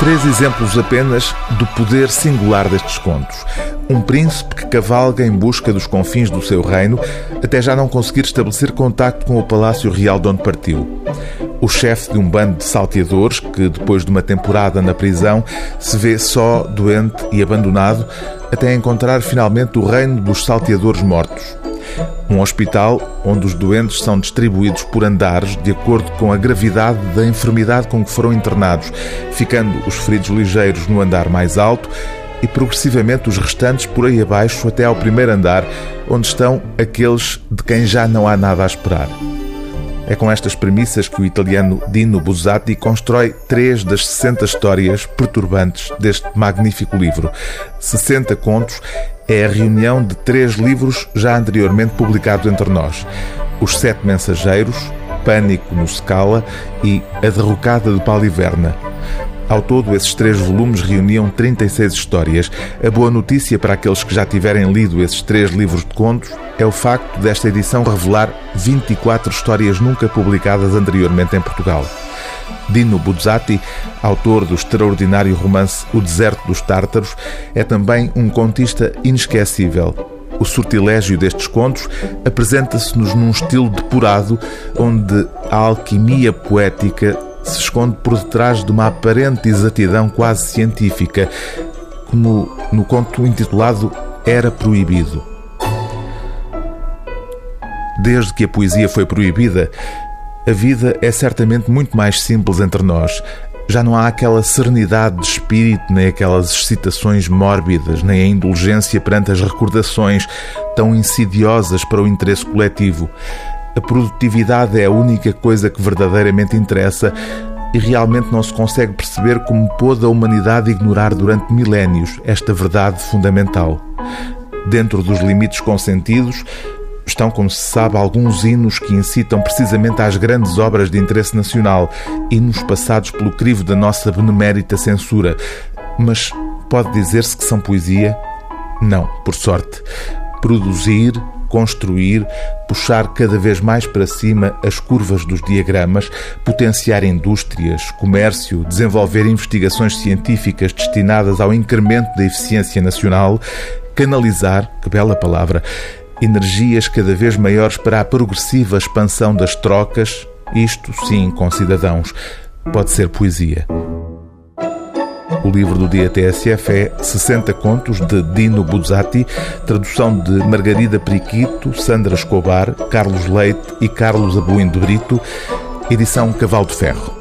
Três exemplos apenas do poder singular destes contos. Um príncipe que cavalga em busca dos confins do seu reino, até já não conseguir estabelecer contacto com o palácio real de onde partiu. O chefe de um bando de salteadores que, depois de uma temporada na prisão, se vê só, doente e abandonado, até encontrar finalmente o reino dos salteadores mortos. Um hospital onde os doentes são distribuídos por andares de acordo com a gravidade da enfermidade com que foram internados, ficando os feridos ligeiros no andar mais alto e progressivamente os restantes por aí abaixo até ao primeiro andar, onde estão aqueles de quem já não há nada a esperar. É com estas premissas que o italiano Dino Buzzati constrói três das 60 histórias perturbantes deste magnífico livro. 60 contos é a reunião de três livros já anteriormente publicados entre nós: Os Sete Mensageiros, Pânico no Scala e A Derrocada de Paliverna. Ao todo, esses três volumes reuniam 36 histórias. A boa notícia para aqueles que já tiverem lido esses três livros de contos é o facto desta edição revelar 24 histórias nunca publicadas anteriormente em Portugal. Dino Buzzati, autor do extraordinário romance O Deserto dos Tártaros, é também um contista inesquecível. O sortilégio destes contos apresenta-se-nos num estilo depurado, onde a alquimia poética se esconde por detrás de uma aparente exatidão quase científica, como no conto intitulado Era Proibido. Desde que a poesia foi proibida, a vida é certamente muito mais simples entre nós. Já não há aquela serenidade de espírito, nem aquelas excitações mórbidas, nem a indulgência perante as recordações tão insidiosas para o interesse coletivo. A produtividade é a única coisa que verdadeiramente interessa e realmente não se consegue perceber como pôde a humanidade ignorar durante milénios esta verdade fundamental. Dentro dos limites consentidos, estão, como se sabe, alguns hinos que incitam precisamente às grandes obras de interesse nacional, hinos passados pelo crivo da nossa benemérita censura. Mas pode dizer-se que são poesia? Não, por sorte. Produzir, construir, puxar cada vez mais para cima as curvas dos diagramas, potenciar indústrias, comércio, desenvolver investigações científicas destinadas ao incremento da eficiência nacional, canalizar, que bela palavra, energias cada vez maiores para a progressiva expansão das trocas, isto sim com cidadãos, pode ser poesia. O livro do dia TSF é 60 contos de Dino Buzzati, tradução de Margarida Periquito, Sandra Escobar, Carlos Leite e Carlos Abuim de Brito, edição Cavalo de Ferro.